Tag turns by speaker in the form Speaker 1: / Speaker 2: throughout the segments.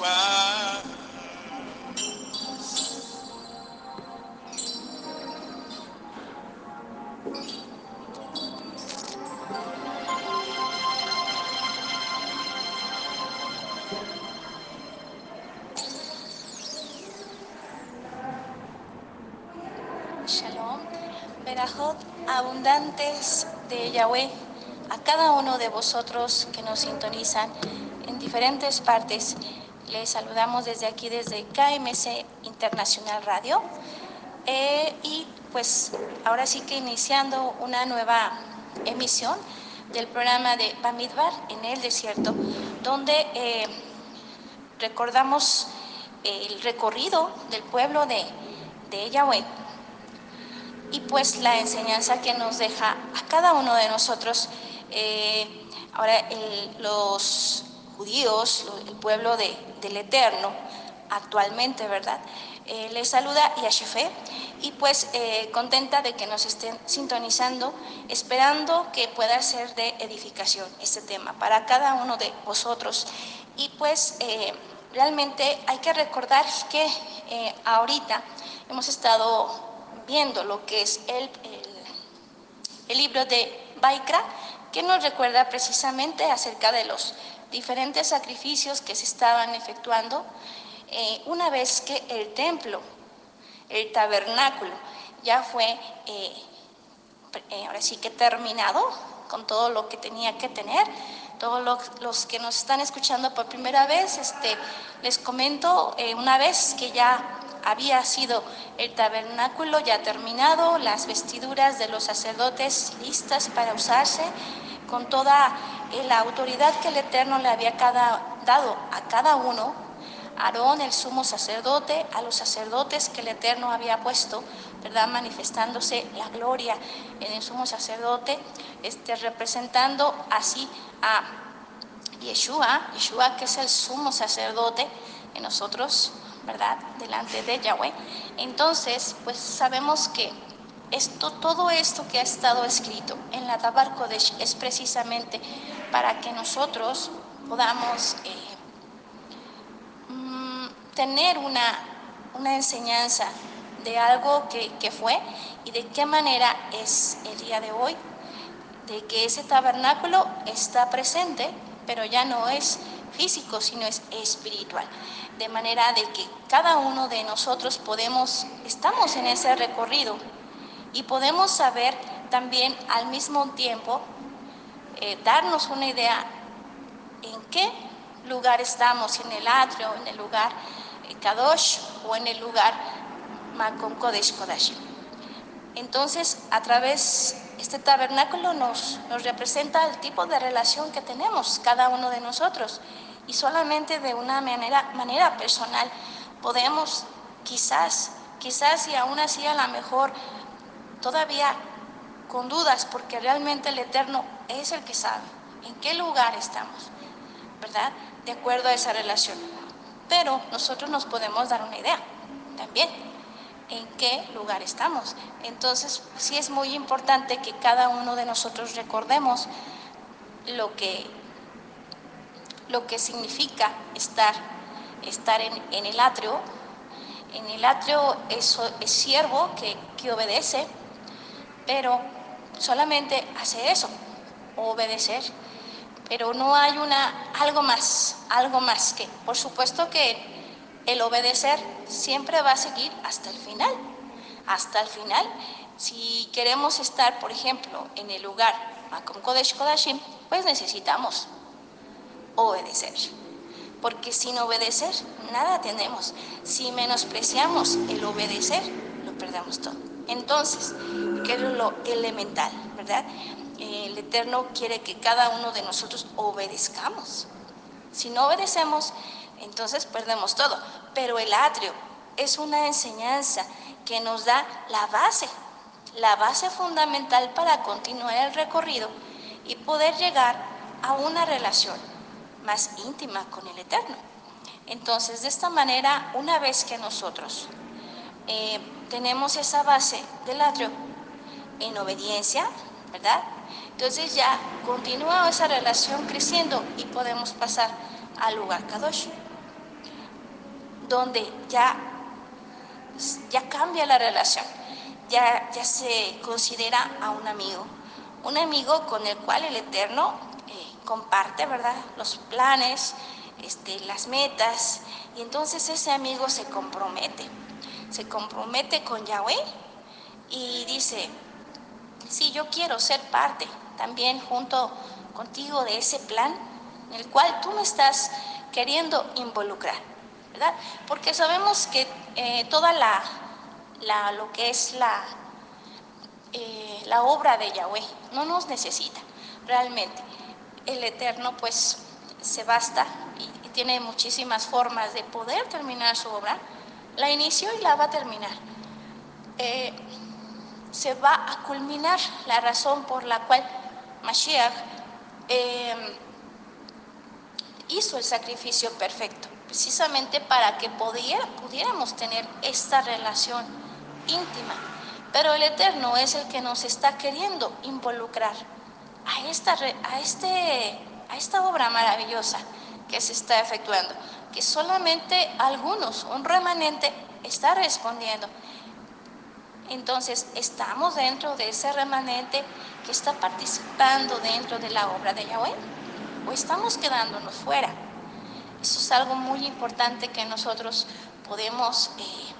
Speaker 1: Shalom, Berajot, abundantes de Yahweh, a cada uno de vosotros que nos sintonizan en diferentes partes. Les saludamos desde aquí, desde KMC Internacional Radio. Eh, y pues ahora sí que iniciando una nueva emisión del programa de Bamidbar en el desierto, donde eh, recordamos el recorrido del pueblo de, de Yahweh y pues la enseñanza que nos deja a cada uno de nosotros. Eh, ahora los judíos, el pueblo de- del Eterno, actualmente, ¿verdad? Eh, les saluda Yashefe y pues eh, contenta de que nos estén sintonizando, esperando que pueda ser de edificación este tema para cada uno de vosotros. Y pues eh, realmente hay que recordar que eh, ahorita hemos estado viendo lo que es el, el- el libro de Baikra, que nos recuerda precisamente acerca de los diferentes sacrificios que se estaban efectuando eh, una vez que el templo, el tabernáculo, ya fue eh, eh, ahora sí que terminado con todo lo que tenía que tener. Todos los, los que nos están escuchando por primera vez, este, les comento eh, una vez que ya había sido el tabernáculo ya terminado, las vestiduras de los sacerdotes listas para usarse, con toda eh, la autoridad que el Eterno le había cada- dado a cada uno Aarón, el sumo sacerdote, a los sacerdotes que el Eterno había puesto, ¿verdad? Manifestándose la gloria en el sumo sacerdote, este, representando así a Yeshua, Yeshua que es el sumo sacerdote en nosotros, ¿verdad? Delante de Yahweh. Entonces, pues sabemos que esto, todo esto que ha estado escrito en la Tabar Kodesh es precisamente para que nosotros podamos eh, mm, tener una, una enseñanza de algo que, que fue y de qué manera es el día de hoy, de que ese tabernáculo está presente, pero ya no es físico, sino es espiritual. De manera de que cada uno de nosotros podemos, estamos en ese recorrido y podemos saber también al mismo tiempo eh, darnos una idea en qué lugar estamos, en el atrio, en el lugar eh, Kadosh o en el lugar Makom Kodesh Kodesh. Entonces, a través, este tabernáculo nos, nos representa el tipo de relación que tenemos cada uno de nosotros y solamente de una manera, manera personal podemos quizás, quizás y aún así a lo mejor todavía con dudas porque realmente el Eterno es el que sabe en qué lugar estamos, ¿verdad? De acuerdo a esa relación. Pero nosotros nos podemos dar una idea también en qué lugar estamos. Entonces, sí es muy importante que cada uno de nosotros recordemos lo que, lo que significa estar, estar en, en el atrio. En el atrio es, es siervo que, que obedece, pero solamente hace eso, obedecer. Pero no hay una, algo más, algo más que, por supuesto que el obedecer siempre va a seguir hasta el final, hasta el final. Si queremos estar, por ejemplo, en el lugar Makom Kodesh Kodashim, pues necesitamos obedecer. Porque sin obedecer nada tenemos. Si menospreciamos el obedecer, lo perdemos todo. Entonces, ¿qué es lo elemental, verdad? El Eterno quiere que cada uno de nosotros obedezcamos. Si no obedecemos, entonces perdemos todo. Pero el atrio es una enseñanza que nos da la base, la base fundamental para continuar el recorrido y poder llegar a una relación más íntima con el Eterno. Entonces, de esta manera, una vez que nosotros eh, tenemos esa base del atrio en obediencia, ¿verdad? Entonces ya continúa esa relación creciendo y podemos pasar al lugar Kadosh. donde ya, ya cambia la relación, ya, ya se considera a un amigo, un amigo con el cual el Eterno comparte, ¿verdad?, los planes, este, las metas, y entonces ese amigo se compromete, se compromete con Yahweh y dice, sí, yo quiero ser parte también junto contigo de ese plan en el cual tú me estás queriendo involucrar, ¿verdad? Porque sabemos que eh, toda la, la, lo que es la, eh, la obra de Yahweh no nos necesita realmente. El Eterno pues se basta y, tiene muchísimas formas de poder terminar su obra. La inició y la va a terminar. Eh, se va a culminar la razón por la cual Mashiach eh, hizo el sacrificio perfecto, precisamente para que pudiéramos tener esta relación íntima. Pero el Eterno es el que nos está queriendo involucrar a esta, a este, a esta obra maravillosa que se está efectuando, que solamente algunos, un remanente, está respondiendo. Entonces, estamos dentro de ese remanente que está participando dentro de la obra de Yahweh o estamos quedándonos fuera. Eso es algo muy importante que nosotros podemos eh,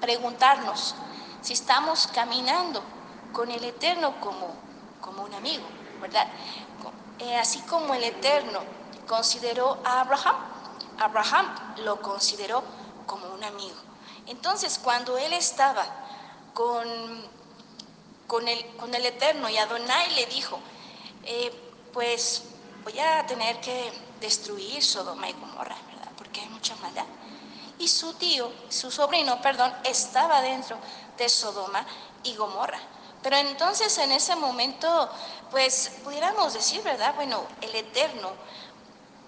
Speaker 1: preguntarnos si estamos caminando con el Eterno como, como un amigo, ¿verdad? Eh, así como el Eterno consideró a Abraham, Abraham lo consideró como un amigo. Entonces, cuando él estaba con, con, el, con el Eterno y Adonai le dijo, eh, pues voy a tener que destruir Sodoma y Gomorra, ¿verdad? Porque hay mucha maldad. Y su tío, su sobrino, perdón, estaba dentro de Sodoma y Gomorra. Pero entonces en ese momento, pues pudiéramos decir, ¿verdad? Bueno, el Eterno,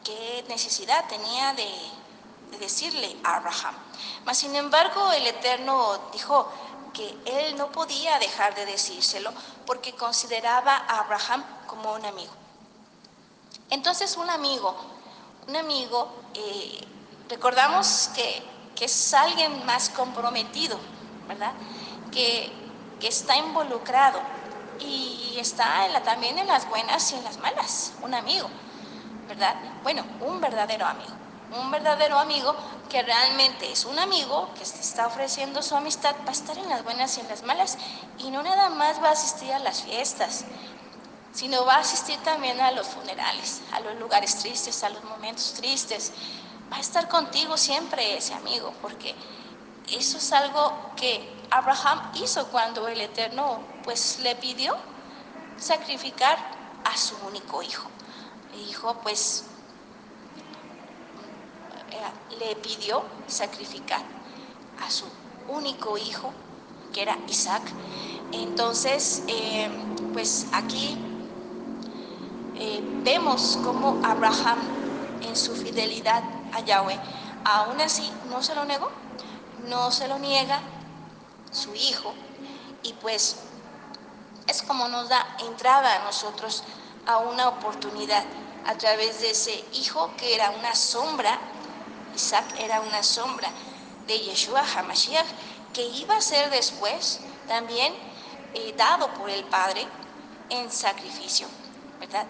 Speaker 1: ¿qué necesidad tenía de, de decirle a Abraham? Mas sin embargo, el Eterno dijo, que él no podía dejar de decírselo porque consideraba a Abraham como un amigo. Entonces un amigo, un amigo, eh, recordamos que, que, es alguien más comprometido, ¿verdad? Que, que está involucrado y está en la, también en las buenas y en las malas, un amigo, ¿verdad? Bueno, un verdadero amigo un verdadero amigo que realmente es un amigo que está ofreciendo su amistad va a estar en las buenas y en las malas y no nada más va a asistir a las fiestas, sino va a asistir también a los funerales, a los lugares tristes, a los momentos tristes. Va a estar contigo siempre ese amigo, porque eso es algo que Abraham hizo cuando el Eterno pues le pidió sacrificar a su único hijo. Le pues le pidió sacrificar a su único hijo, que era Isaac. Entonces, eh, pues aquí eh, vemos cómo Abraham, en su fidelidad a Yahweh, aún así no se lo negó, no se lo niega su hijo, y pues es como nos da entrada a nosotros a una oportunidad a través de ese hijo que era una sombra Isaac era una sombra de Yeshua HaMashiach, que iba a ser después también eh, dado por el Padre en sacrificio, ¿verdad?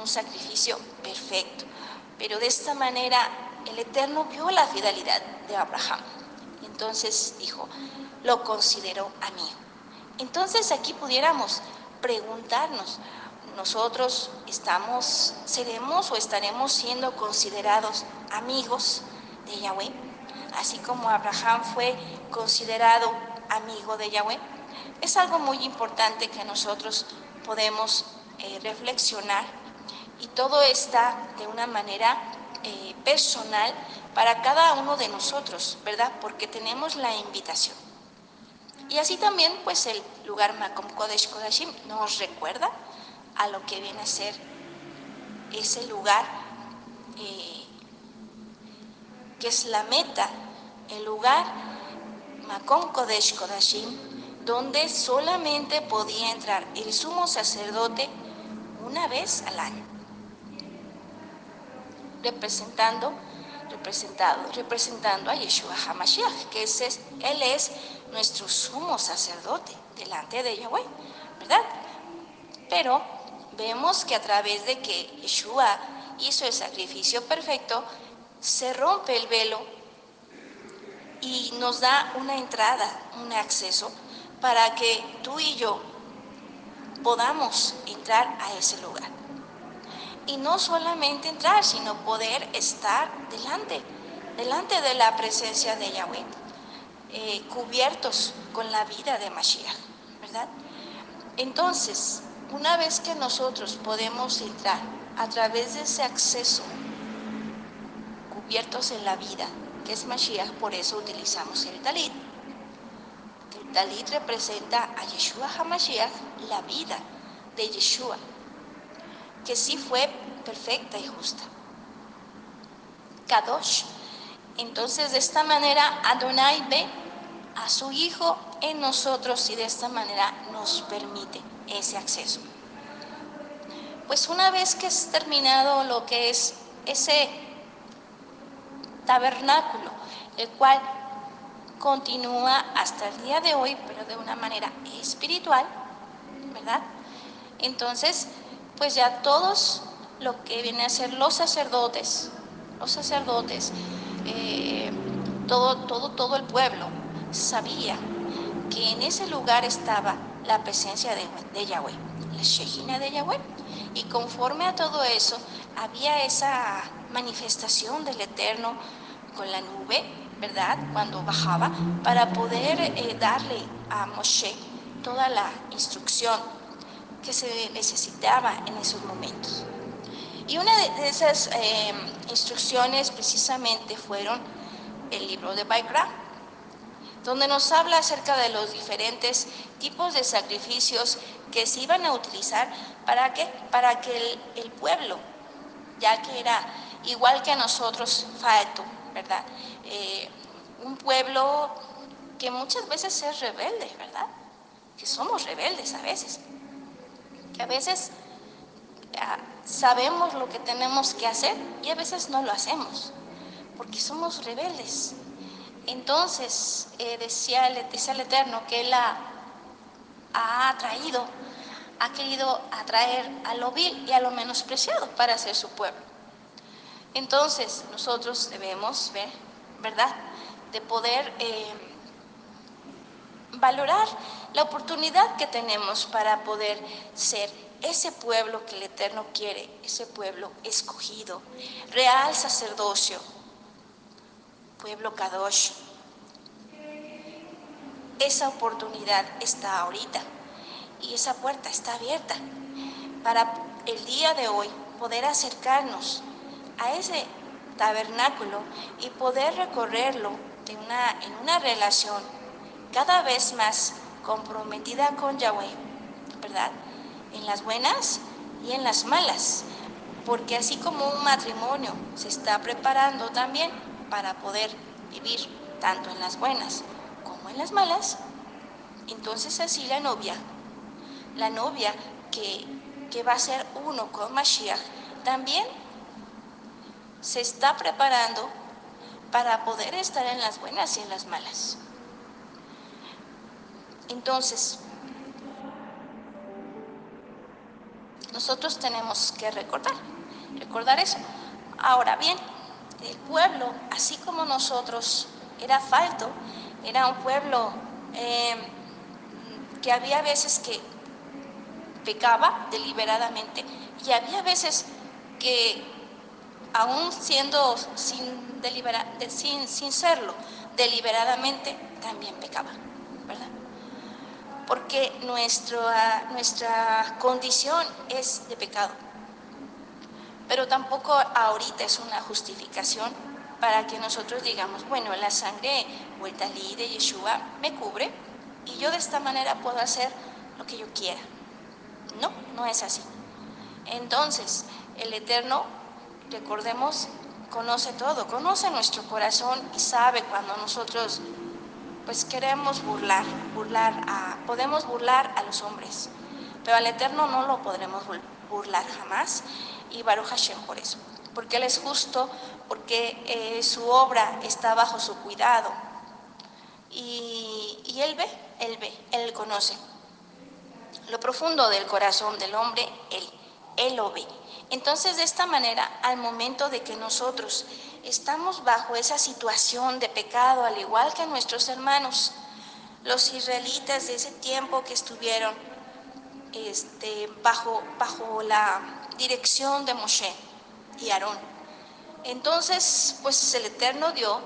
Speaker 1: Un sacrificio perfecto. Pero de esta manera el Eterno vio la fidelidad de Abraham. Entonces dijo, lo consideró amigo. Entonces aquí pudiéramos preguntarnos, nosotros estamos, seremos o estaremos siendo considerados amigos de Yahweh, así como Abraham fue considerado amigo de Yahweh. Es algo muy importante que nosotros podemos eh, reflexionar y todo está de una manera eh, personal para cada uno de nosotros, ¿verdad? Porque tenemos la invitación. Y así también, pues el lugar Makom Kodesh Kodashim nos recuerda a lo que viene a ser ese lugar eh, que es la meta, el lugar Makom Kodesh Kodashim, donde solamente podía entrar el sumo sacerdote una vez al año, representando, representado, representando a Yeshua HaMashiach, que es, él es nuestro sumo sacerdote delante de Yahweh, ¿verdad? Pero vemos que a través de que Yeshua hizo el sacrificio perfecto, se rompe el velo y nos da una entrada, un acceso para que tú y yo podamos entrar a ese lugar. Y no solamente entrar, sino poder estar delante, delante de la presencia de Yahweh, eh, cubiertos con la vida de Mashiach, ¿verdad? Entonces, una vez que nosotros podemos entrar a través de ese acceso, cubiertos en la vida, que es Mashiach, por eso utilizamos el talit. El talit representa a Yeshua HaMashiach, la vida de Yeshua, que sí fue perfecta y justa. Kadosh. Entonces, de esta manera, Adonai ve a su Hijo en nosotros y de esta manera nos permite ese acceso. Pues una vez que es terminado lo que es ese tabernáculo, el cual continúa hasta el día de hoy, pero de una manera espiritual, ¿verdad? Entonces, pues ya todos lo que viene a ser los sacerdotes, los sacerdotes, eh, todo, todo, todo el pueblo sabía que en ese lugar estaba la presencia de, de Yahweh, la Shejina de Yahweh. Y conforme a todo eso, había esa manifestación del Eterno con la nube, ¿verdad? Cuando bajaba, para poder eh, darle a Moshe toda la instrucción que se necesitaba en esos momentos. Y una de esas em, instrucciones precisamente fueron el libro de Baikra, donde nos habla acerca de los diferentes tipos de sacrificios que se iban a utilizar para que, para que el, pueblo, ya que era igual que nosotros, Faetu, ¿verdad? Eh, un pueblo que muchas veces es rebelde, ¿verdad? Que somos rebeldes a veces. Que a veces ah, sabemos lo que tenemos que hacer y a veces no lo hacemos, porque somos rebeldes. Entonces, eh, decía, decía el Eterno que Él ha, ha atraído, ha querido atraer a lo vil y a lo menospreciado para ser su pueblo. Entonces, nosotros debemos ver, ¿verdad?, de poder eh, valorar la oportunidad que tenemos para poder ser ese pueblo que el Eterno quiere, ese pueblo escogido, real sacerdocio, pueblo Kadosh. Esa oportunidad está ahorita y esa puerta está abierta para el día de hoy poder acercarnos a ese tabernáculo y poder recorrerlo de una, en una relación cada vez más comprometida con Yahweh, ¿verdad? En las buenas y en las malas, porque así como un matrimonio se está preparando también para poder vivir tanto en las buenas como en las malas, entonces así la novia, la novia que, que va a ser uno con Mashiach, también se está preparando para poder estar en las buenas y en las malas. Entonces, nosotros tenemos que recordar, recordar eso. Ahora bien, el pueblo, así como nosotros, era falto, era un pueblo eh, que había veces que pecaba deliberadamente y había veces que aún siendo sin, sin, sin serlo deliberadamente, también pecaba. Porque nuestra, nuestra condición es de pecado. Pero tampoco ahorita es una justificación para que nosotros digamos, bueno, la sangre o el talí de Yeshua me cubre y yo de esta manera puedo hacer lo que yo quiera. No, no es así. Entonces, el Eterno recordemos, conoce todo, conoce nuestro corazón y sabe cuando nosotros pues queremos burlar, burlar a, podemos burlar a los hombres, pero al Eterno no lo podremos burlar jamás y Baruch Hashem por eso. porque Él es justo, porque eh, su obra está bajo su cuidado. Y, y Él ve, Él ve, Él conoce. Lo profundo del corazón del hombre, Él, Él lo ve. Entonces, de esta manera, al momento de que nosotros estamos bajo esa situación de pecado, al igual que nuestros hermanos, los israelitas de ese tiempo que estuvieron este, bajo, bajo la dirección de Moshe y Aarón. Entonces, pues el Eterno dio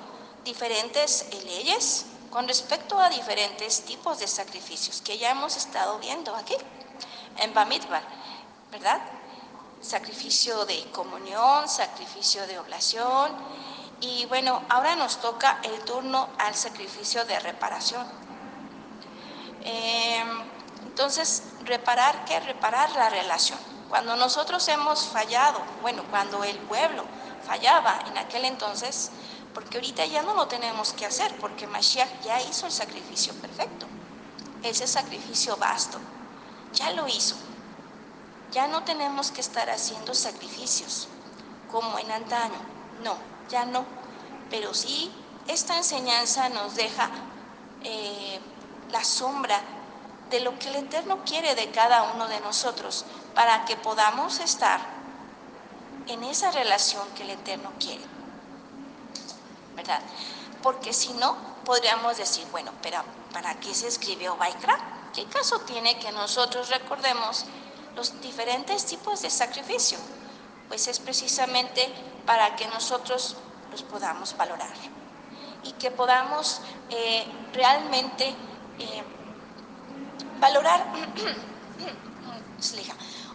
Speaker 1: diferentes leyes con respecto a diferentes tipos de sacrificios que ya hemos estado viendo aquí en Bamidbar, ¿verdad? Sacrificio de comunión, sacrificio de oblación y bueno, ahora nos toca el turno al sacrificio de reparación. Em, entonces, reparar, ¿qué? Reparar la relación. Cuando nosotros hemos fallado, bueno, cuando el pueblo fallaba en aquel entonces, porque ahorita ya no lo tenemos que hacer, porque Mashiach ya hizo el sacrificio perfecto, ese sacrificio vasto, ya lo hizo. Ya no tenemos que estar haciendo sacrificios como en antaño, no, ya no. Pero sí, esta enseñanza nos deja eh, la sombra de lo que el Eterno quiere de cada uno de nosotros para que podamos estar en esa relación que el Eterno quiere. ¿Verdad? Porque si no, podríamos decir, bueno, pero ¿para qué se escribió Baikra? ¿Qué caso tiene que nosotros recordemos los diferentes tipos de sacrificio? Pues es precisamente para que nosotros los podamos valorar y que podamos eh, realmente eh, valorar,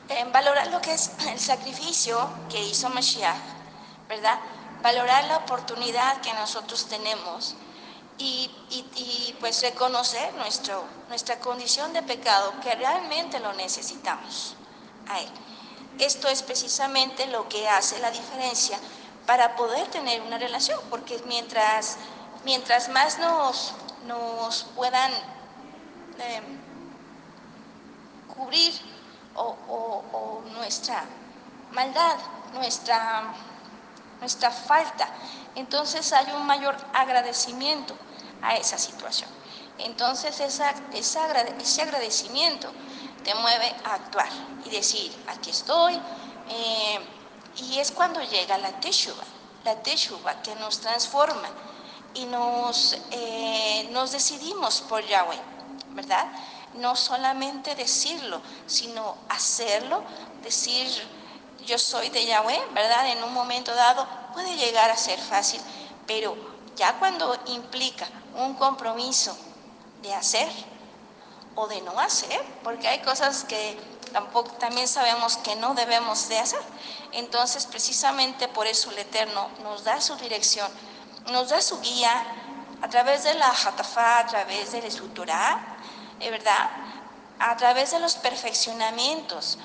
Speaker 1: eh, valorar lo que es el sacrificio que hizo Mashiach, ¿verdad? Valorar la oportunidad que nosotros tenemos y, pues reconocer nuestro, nuestra condición de pecado, que realmente lo necesitamos a Él. Esto es precisamente lo que hace la diferencia para poder tener una relación, porque mientras, mientras más nos, nos puedan eh, cubrir o, nuestra maldad, nuestra, nuestra falta. Entonces hay un mayor agradecimiento a esa situación. Entonces ese agradecimiento te mueve a actuar y decir, aquí estoy. Eh, y es cuando llega la teshuva, la teshuva que nos transforma y nos, eh, nos decidimos por Yahweh, ¿verdad? No solamente decirlo, sino hacerlo, decir yo soy de Yahweh, ¿verdad? En un momento dado puede llegar a ser fácil, pero ya cuando implica un compromiso de hacer o de no hacer, porque hay cosas que tampoco también sabemos que no debemos de hacer. Entonces, precisamente por eso el Eterno nos da su dirección nos da su guía a través de la Hatafá, a través del Esuturá, ¿verdad? A través de los perfeccionamientos.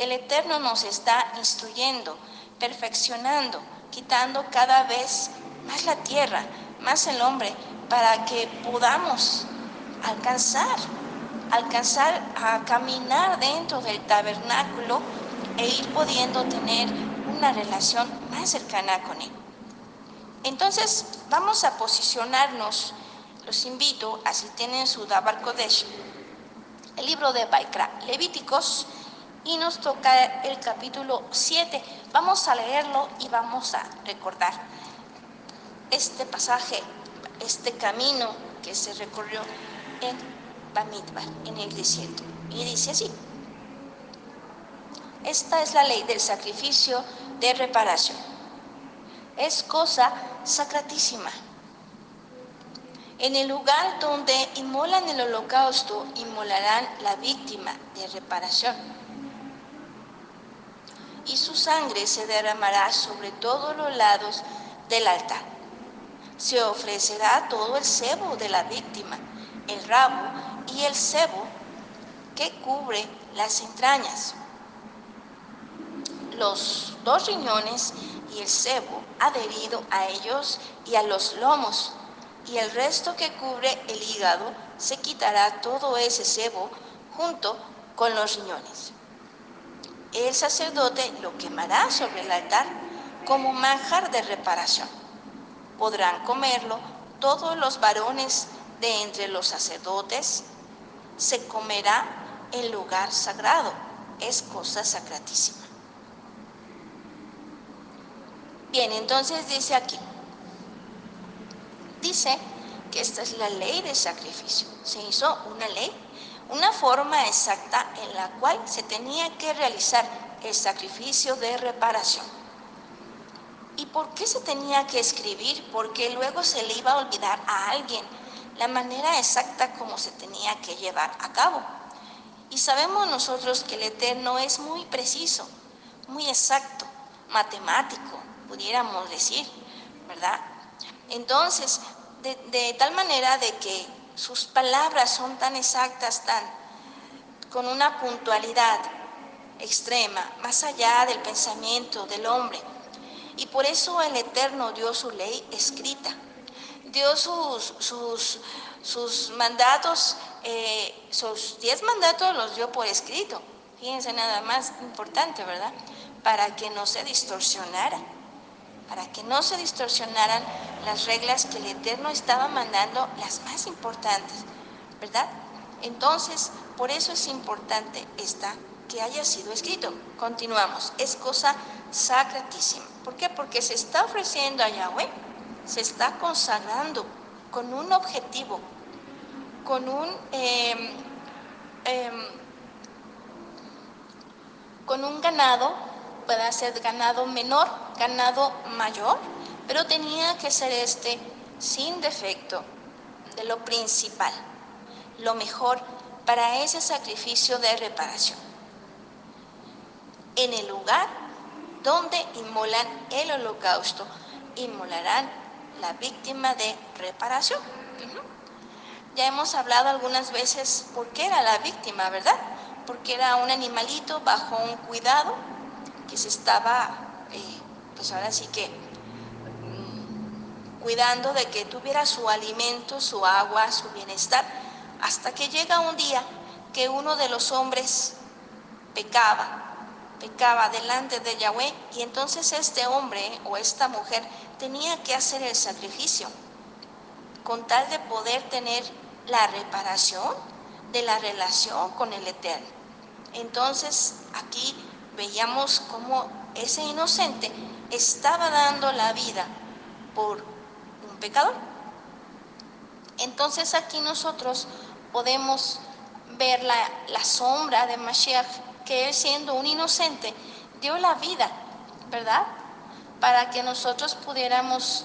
Speaker 1: El Eterno nos está instruyendo, perfeccionando, quitando cada vez más la tierra, más el hombre, para que podamos alcanzar, alcanzar a caminar dentro del tabernáculo e ir pudiendo tener una relación más cercana con Él. Entonces, vamos a posicionarnos, los invito a si tienen su Dabar Kodesh, el libro de Baikra, Levíticos, y nos toca el capítulo 7. Vamos a leerlo y vamos a recordar este pasaje, este camino que se recorrió en Bamidbar, en el desierto. Y dice así, esta es la ley del sacrificio de reparación. Es cosa sacratísima. En el lugar donde inmolan el holocausto, inmolarán la víctima de reparación. Y su sangre se derramará sobre todos los lados del altar. Se ofrecerá todo el cebo de la víctima, el rabo y el cebo que cubre las entrañas, los dos riñones y el cebo adherido a ellos y a los lomos, y el resto que cubre el hígado se quitará todo ese cebo junto con los riñones. El sacerdote lo quemará sobre el altar como manjar de reparación. Podrán comerlo todos los varones de entre los sacerdotes. Se comerá en lugar sagrado. Es cosa sacratísima. Bien, entonces dice aquí, dice que esta es la ley de sacrificio. Se hizo una ley, una forma exacta en la cual se tenía que realizar el sacrificio de reparación. ¿Y por qué se tenía que escribir? Porque luego se le iba a olvidar a alguien la manera exacta como se tenía que llevar a cabo. Y sabemos nosotros que el Eterno es muy preciso, muy exacto, matemático, pudiéramos decir, ¿verdad? Entonces, de, tal manera de que sus palabras son tan exactas, tan con una puntualidad extrema, más allá del pensamiento del hombre. Y por eso el Eterno dio su ley escrita, dio sus, sus, sus mandatos, eh, sus diez mandatos los dio por escrito. Fíjense nada más importante, ¿verdad? Para que no se distorsionara para que no se distorsionaran las reglas que el Eterno estaba mandando, las más importantes, ¿verdad? Entonces, por eso es importante esta que haya sido escrito. Continuamos, es cosa sacratísima. ¿Por qué? Porque se está ofreciendo a Yahweh, se está consagrando con un objetivo, con un, em, em, con un ganado pueda ser ganado menor, ganado mayor, pero tenía que ser este sin defecto de lo principal, lo mejor para ese sacrificio de reparación. En el lugar donde inmolan el holocausto, inmolarán la víctima de reparación. Ya hemos hablado algunas veces por qué era la víctima, ¿verdad? Porque era un animalito bajo un cuidado que se estaba, eh, pues ahora sí que, mm, cuidando de que tuviera su alimento, su agua, su bienestar, hasta que llega un día que uno de los hombres pecaba, pecaba delante de Yahweh, y entonces este hombre o esta mujer tenía que hacer el sacrificio con tal de poder tener la reparación de la relación con el Eterno. Entonces aquí veíamos cómo ese inocente estaba dando la vida por un pecador. Entonces aquí nosotros podemos ver la, la sombra de Mashiach, que él siendo un inocente dio la vida, ¿verdad? Para que nosotros pudiéramos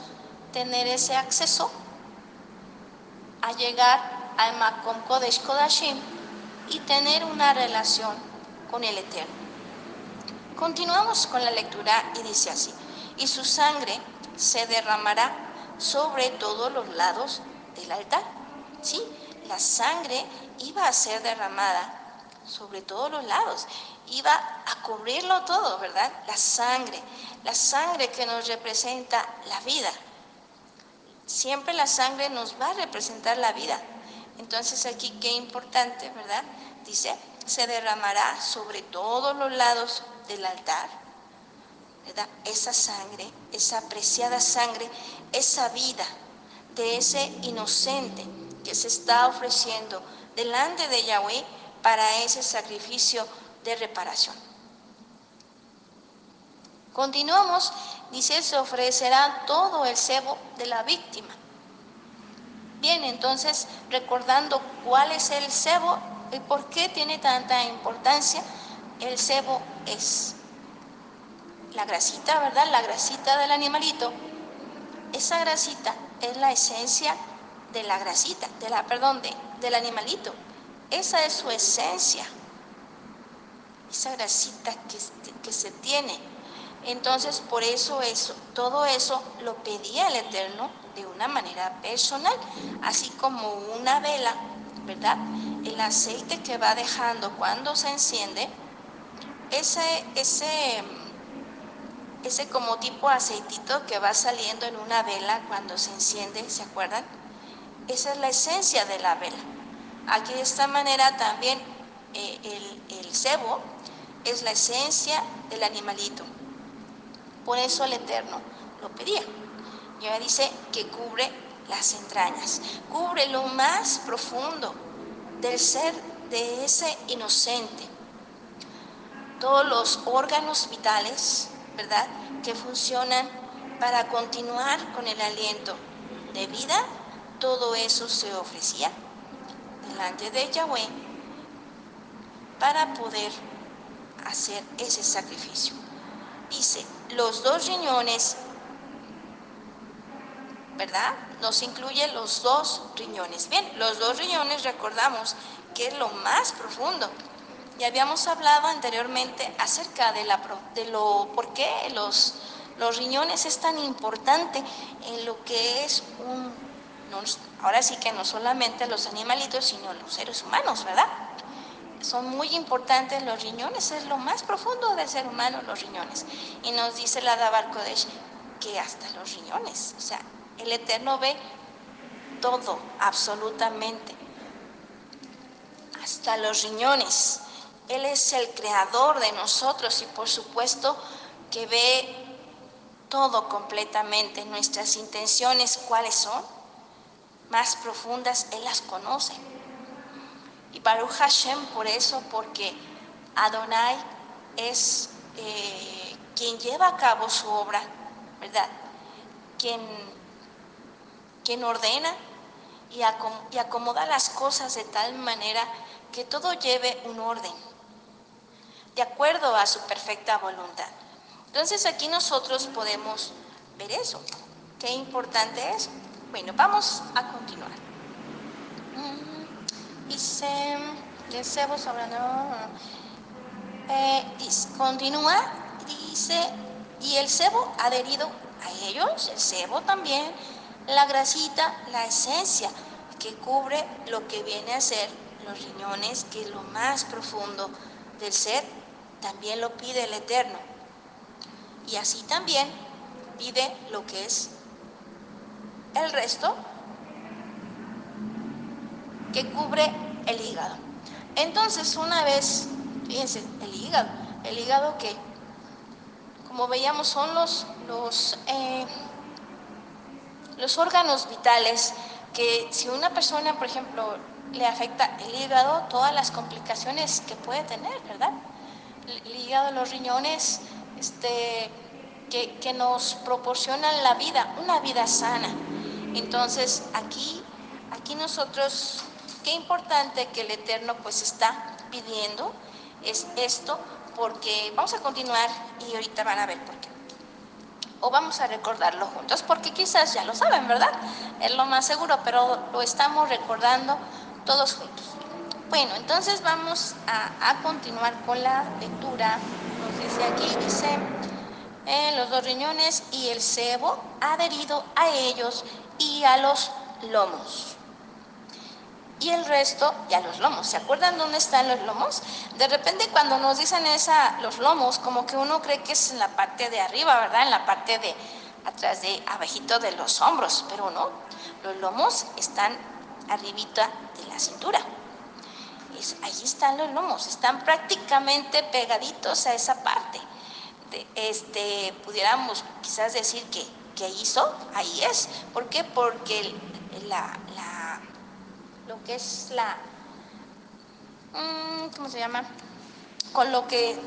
Speaker 1: tener ese acceso a llegar al Makom Kodesh Kodashim y tener una relación con el Eterno. Continuamos con la lectura y dice así, y su sangre se derramará sobre todos los lados del altar. Sí, la sangre iba a ser derramada sobre todos los lados, iba a cubrirlo todo, ¿verdad? La sangre, la sangre que nos representa la vida. Siempre la sangre nos va a representar la vida. Entonces aquí qué importante, ¿verdad? Dice, se derramará sobre todos los lados del altar, ¿verdad? esa sangre, esa apreciada sangre, esa vida de ese inocente que se está ofreciendo delante de Yahweh para ese sacrificio de reparación. Continuamos, dice, se ofrecerá todo el cebo de la víctima. Bien, entonces, recordando cuál es el cebo y por qué tiene tanta importancia, el cebo es la grasita, ¿verdad? La grasita del animalito. Esa grasita es la esencia de la grasita, de la, perdón, de, del animalito. Esa es su esencia. Esa grasita que, que se tiene. Entonces, por eso eso, todo eso lo pedía el Eterno de una manera personal, así como una vela, ¿verdad? El aceite que va dejando cuando se enciende, ese, ese, ese como tipo aceitito que va saliendo en una vela cuando se enciende, ¿se acuerdan? Esa es la esencia de la vela. Aquí de esta manera también eh, el, el cebo es la esencia del animalito. Por eso el Eterno lo pedía. Y ahora dice que cubre las entrañas, cubre lo más profundo del ser de ese inocente. Todos los órganos vitales, ¿verdad? Que funcionan para continuar con el aliento de vida, todo eso se ofrecía delante de Yahweh para poder hacer ese sacrificio. Dice, los dos riñones, ¿verdad? Nos incluye los dos riñones. Bien, los dos riñones recordamos que es lo más profundo. Y habíamos hablado anteriormente acerca de, la, de lo, por qué los, los riñones es tan importante en lo que es un, ahora sí que no solamente los animalitos, sino los seres humanos, ¿verdad? son muy importantes los riñones, es lo más profundo del ser humano, los riñones. Y nos dice la Dabar Kodesh que hasta los riñones, o sea, el Eterno ve todo, absolutamente, hasta los riñones. Él es el creador de nosotros y por supuesto que ve todo completamente, nuestras intenciones, cuáles son, más profundas, Él las conoce. Y Baruch Hashem por eso, porque Adonai es eh, quien lleva a cabo su obra, ¿verdad? Quien, quien ordena y, y acomoda las cosas de tal manera que todo lleve un orden, de acuerdo a su perfecta voluntad. Entonces aquí nosotros podemos ver eso. Qué importante es. Bueno, vamos a continuar dice, el cebo sobre eh, dice, continúa, dice, y el cebo adherido a ellos, el cebo también, la grasita, la esencia que cubre lo que viene a ser los riñones, que es lo más profundo del ser, también lo pide el Eterno. Y así también pide lo que es el resto que cubre el hígado. Entonces, una vez, fíjense, el hígado, el hígado que, como veíamos, son los, los, eh, los órganos vitales que si una persona, por ejemplo, le afecta el hígado, todas las complicaciones que puede tener, ¿verdad? El hígado, los riñones, este, que, que nos proporcionan la vida, una vida sana. Entonces, aquí, aquí nosotros Qué importante que el Eterno pues está pidiendo es esto, porque vamos a continuar y ahorita van a ver por qué. O vamos a recordarlo juntos, porque quizás ya lo saben, ¿verdad? Es lo más seguro, pero lo estamos recordando todos juntos. Bueno, entonces vamos a, continuar con la lectura. Nos dice aquí, dice, los dos riñones y el cebo adherido a ellos y a los lomos y el resto ya los lomos. ¿Se acuerdan dónde están los lomos? De repente cuando nos dicen esa, los lomos, como que uno cree que es en la parte de arriba, ¿verdad? En la parte de atrás de abajito de los hombros, pero no. Los lomos están arribita de la cintura. Es, ahí están los lomos, están prácticamente pegaditos a esa parte. De, este, pudiéramos quizás decir que, que hizo, ahí es. ¿Por qué? Porque la lo que es la, mm, ¿cómo se llama? Con lo que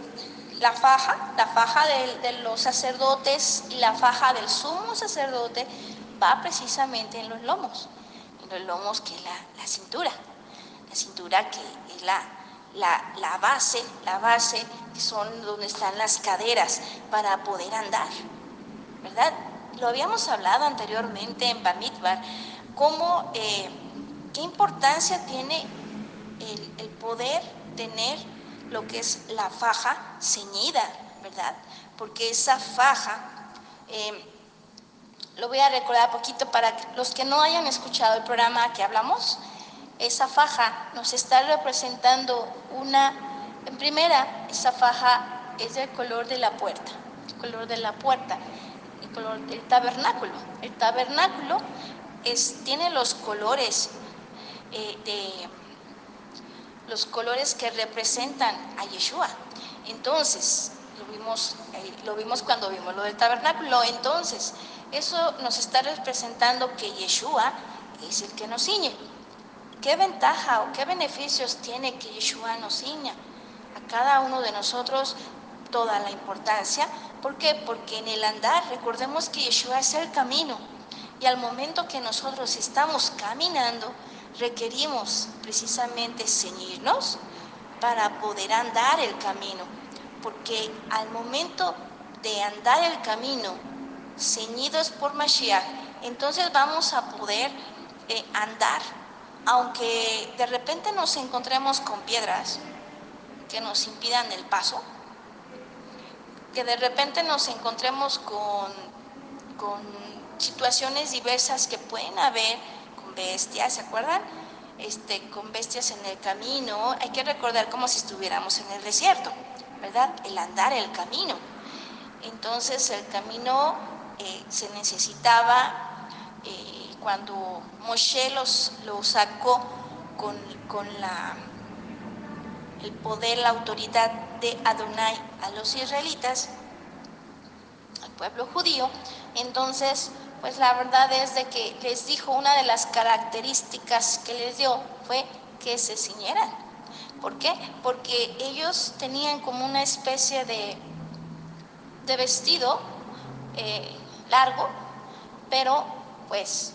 Speaker 1: la faja, la faja de, los sacerdotes y la faja del sumo sacerdote va precisamente en los lomos, en los lomos que es la, cintura, la cintura que es la, la, base, la base que son donde están las caderas para poder andar, ¿verdad? Lo habíamos hablado anteriormente en Bamidbar, cómo eh, ¿Qué importancia tiene el, poder tener lo que es la faja ceñida, verdad? Porque esa faja, em, lo voy a recordar poquito para los que no hayan escuchado el programa que hablamos, esa faja nos está representando una, en primera, esa faja es del color de la puerta, el color de la puerta, el color del tabernáculo. El tabernáculo es, tiene los colores eh, de los colores que representan a Yeshua. Entonces, lo vimos y lo vimos cuando vimos lo del tabernáculo. Entonces, eso nos está representando que Yeshua es el que nos ciñe. ¿Qué ventaja o qué beneficios tiene que Yeshua nos ciña? A cada uno de nosotros toda la importancia. ¿Por qué? Porque en el andar, recordemos que Yeshua es el camino. Y al momento que nosotros estamos caminando, requerimos precisamente ceñirnos para poder andar el camino. Porque al momento de andar el camino, ceñidos por Mashiach, entonces vamos a poder eh, andar, aunque de repente nos encontremos con piedras que nos impidan el paso, que de repente nos encontremos con, con situaciones diversas que pueden haber con bestias, ¿se acuerdan? Este, con bestias en el camino, hay que recordar como si estuviéramos en el desierto, ¿verdad? El andar el camino. Entonces el camino eh, se necesitaba cuando Moshe los, lo sacó con, con la, el poder, la autoridad de Adonai a los israelitas, al pueblo judío, entonces pues la verdad es de que les dijo una de las características que les dio fue que se ciñeran. ¿Por qué? Porque ellos tenían como una especie de, de vestido eh, largo, pero pues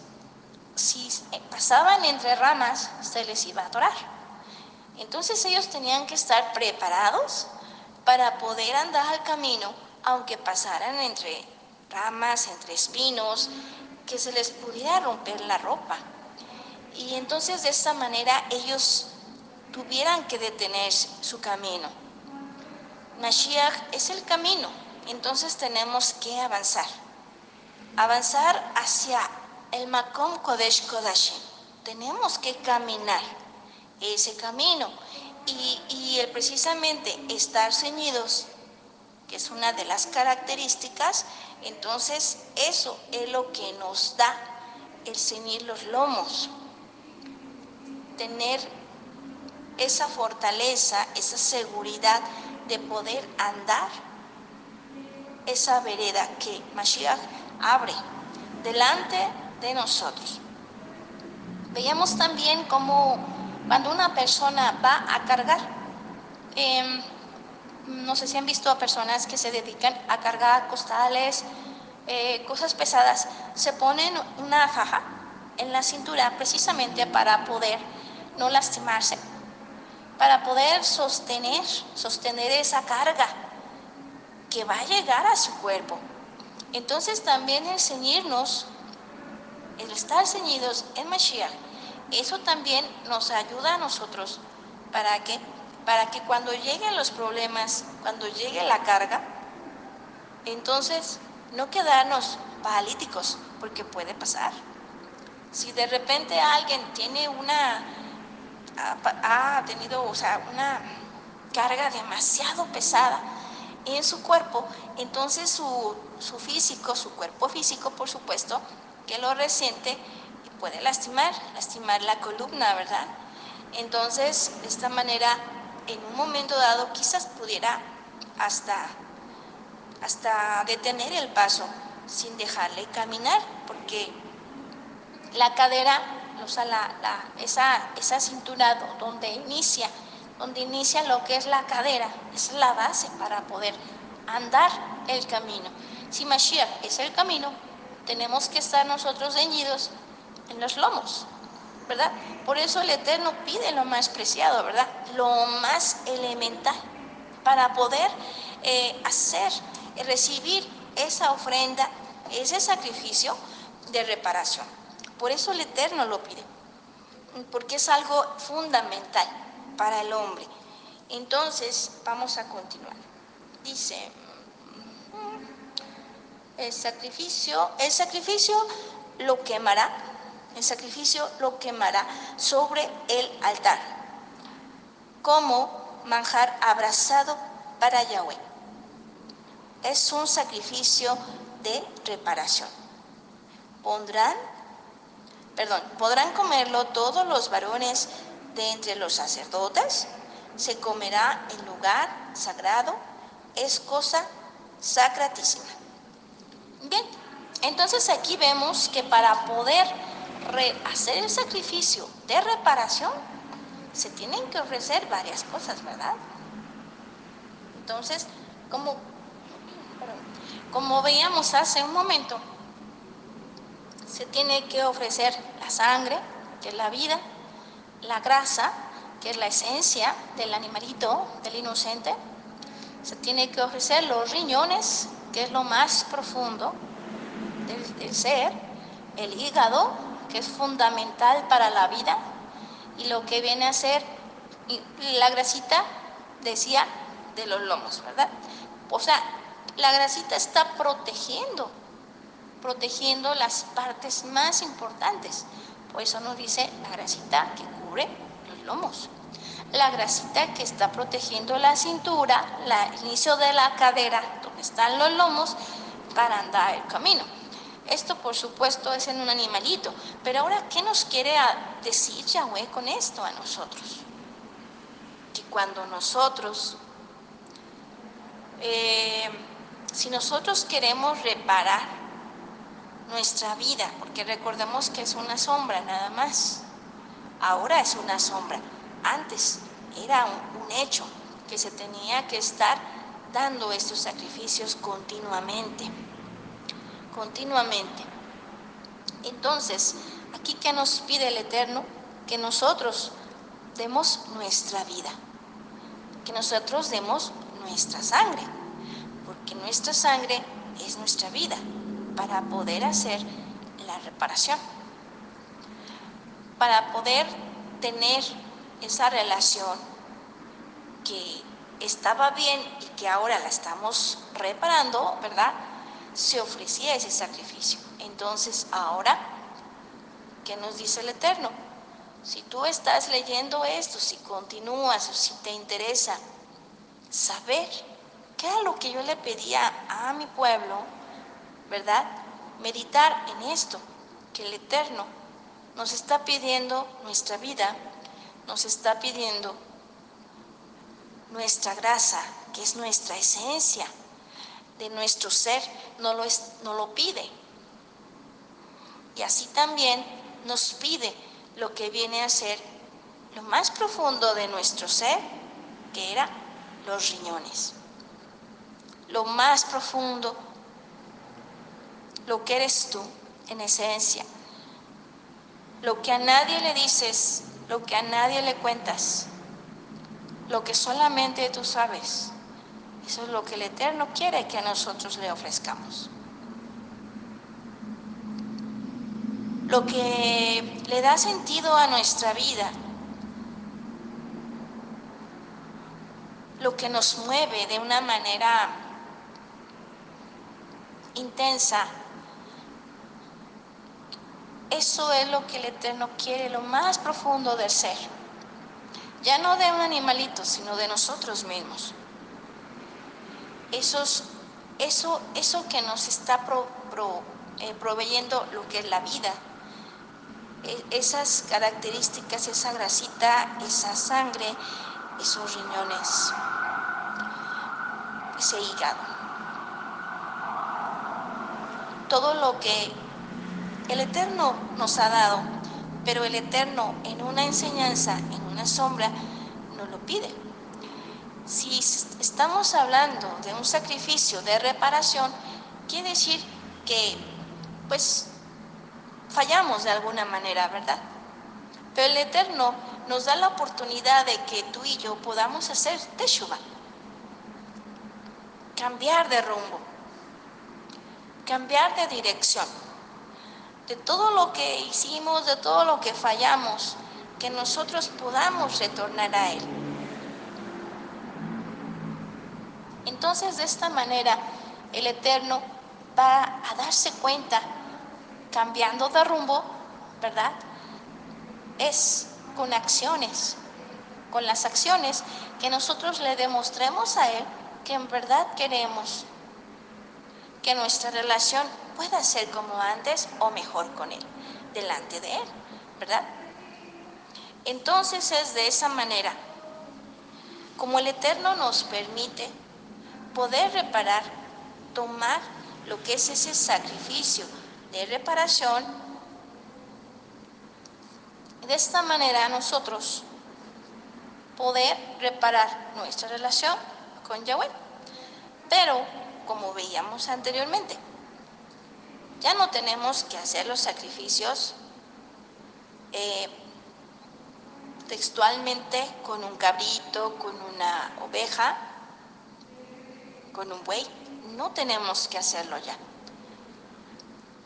Speaker 1: si pasaban entre ramas se les iba a atorar. Entonces ellos tenían que estar preparados para poder andar al camino, aunque pasaran entre ramas, entre espinos, que se les pudiera romper la ropa. Y entonces de esta manera ellos tuvieran que detener su camino. Mashiach es el camino, entonces tenemos que avanzar. Avanzar hacia el Makom Kodesh Kodashim. Tenemos que caminar ese camino y, y el precisamente estar ceñidos, que es una de las características, entonces, eso es lo que nos da el ceñir los lomos, tener esa fortaleza, esa seguridad de poder andar esa vereda que Mashiach abre delante de nosotros. Veíamos también cómo cuando una persona va a cargar, em, no sé si han visto a personas que se dedican a cargar costales, eh, cosas pesadas, se ponen una faja en la cintura precisamente para poder no lastimarse, para poder sostener, sostener esa carga que va a llegar a su cuerpo. Entonces también el ceñirnos, el estar ceñidos en Mashiach, eso también nos ayuda a nosotros para que para que cuando lleguen los problemas, cuando llegue la carga, entonces no quedarnos paralíticos, porque puede pasar. Si de repente alguien tiene una, ha, tenido, o sea, una carga demasiado pesada en su cuerpo, entonces su, su físico, su cuerpo físico, por supuesto, que lo resiente y puede lastimar, lastimar la columna, ¿verdad? Entonces, de esta manera en un momento dado quizás pudiera hasta, hasta detener el paso sin dejarle caminar, porque la cadera, o sea, la, esa, esa cintura donde inicia, donde inicia lo que es la cadera, es la base para poder andar el camino. Si Mashiach es el camino, tenemos que estar nosotros ceñidos en los lomos, ¿verdad? Por eso el Eterno pide lo más preciado, ¿verdad? Lo más elemental para poder eh, hacer, recibir esa ofrenda, ese sacrificio de reparación. Por eso el Eterno lo pide, porque es algo fundamental para el hombre. Entonces, vamos a continuar. Dice, el sacrificio, el sacrificio lo quemará el sacrificio lo quemará sobre el altar, como manjar abrazado para Yahweh. Es un sacrificio de reparación. Pondrán, perdón, podrán comerlo todos los varones de entre los sacerdotes. Se comerá en lugar sagrado. Es cosa sacratísima. Bien, entonces aquí vemos que para poder hacer el sacrificio de reparación, se tienen que ofrecer varias cosas, ¿verdad? Entonces, como, como veíamos hace un momento, se tiene que ofrecer la sangre, que es la vida, la grasa, que es la esencia del animalito, del inocente, se tiene que ofrecer los riñones, que es lo más profundo del, ser, el hígado, que es fundamental para la vida, y lo que viene a ser la grasita, decía, de los lomos, ¿verdad? O sea, la grasita está protegiendo, protegiendo las partes más importantes. Por eso nos dice la grasita que cubre los lomos. La grasita que está protegiendo la cintura, el inicio de la cadera, donde están los lomos, para andar el camino. Esto, por supuesto, es en un animalito. Pero ahora, ¿qué nos quiere decir Yahweh con esto a nosotros? Que cuando nosotros, eh, si nosotros queremos reparar nuestra vida, porque recordemos que es una sombra nada más, ahora es una sombra, antes era un hecho que se tenía que estar dando estos sacrificios continuamente continuamente. Entonces, aquí que nos pide el Eterno, que nosotros demos nuestra vida, que nosotros demos nuestra sangre, porque nuestra sangre es nuestra vida para poder hacer la reparación, para poder tener esa relación que estaba bien y que ahora la estamos reparando, ¿verdad? se ofrecía ese sacrificio. Entonces, ahora, ¿qué nos dice el Eterno? Si tú estás leyendo esto, si continúas o si te interesa saber qué era lo que yo le pedía a mi pueblo, ¿verdad? Meditar en esto, que el Eterno nos está pidiendo nuestra vida, nos está pidiendo nuestra grasa, que es nuestra esencia, de nuestro ser no lo, no lo pide. Y así también nos pide lo que viene a ser lo más profundo de nuestro ser, que era los riñones. Lo más profundo, lo que eres tú en esencia. Lo que a nadie le dices, lo que a nadie le cuentas, lo que solamente tú sabes. Eso es lo que el Eterno quiere que a nosotros le ofrezcamos. Lo que le da sentido a nuestra vida, lo que nos mueve de una manera intensa, eso es lo que el Eterno quiere, lo más profundo del ser. Ya no de un animalito, sino de nosotros mismos esos, eso, eso que nos está eh, proveyendo lo que es la vida, e, esas características, esa grasita, esa sangre, esos riñones, ese hígado. Todo lo que el Eterno nos ha dado, pero el Eterno en una enseñanza, en una sombra, nos lo pide. Si estamos hablando de un sacrificio de reparación, quiere decir que pues fallamos de alguna manera, ¿verdad? Pero el Eterno nos da la oportunidad de que tú y yo podamos hacer teshuva, cambiar de rumbo, cambiar de dirección, de todo lo que hicimos, de todo lo que fallamos, que nosotros podamos retornar a Él. Entonces, de esta manera, el Eterno va a darse cuenta, cambiando de rumbo, ¿verdad? Es con acciones, con las acciones que nosotros le demostremos a Él que en verdad queremos que nuestra relación pueda ser como antes o mejor con Él, delante de Él, ¿verdad? Entonces es de esa manera como el Eterno nos permite poder reparar tomar lo que es ese sacrificio de reparación. De esta manera nosotros poder reparar nuestra relación con Yahweh. Pero, como veíamos anteriormente, ya no tenemos que hacer los sacrificios eh, textualmente con un cabrito, con una oveja, con un buey. No tenemos que hacerlo ya.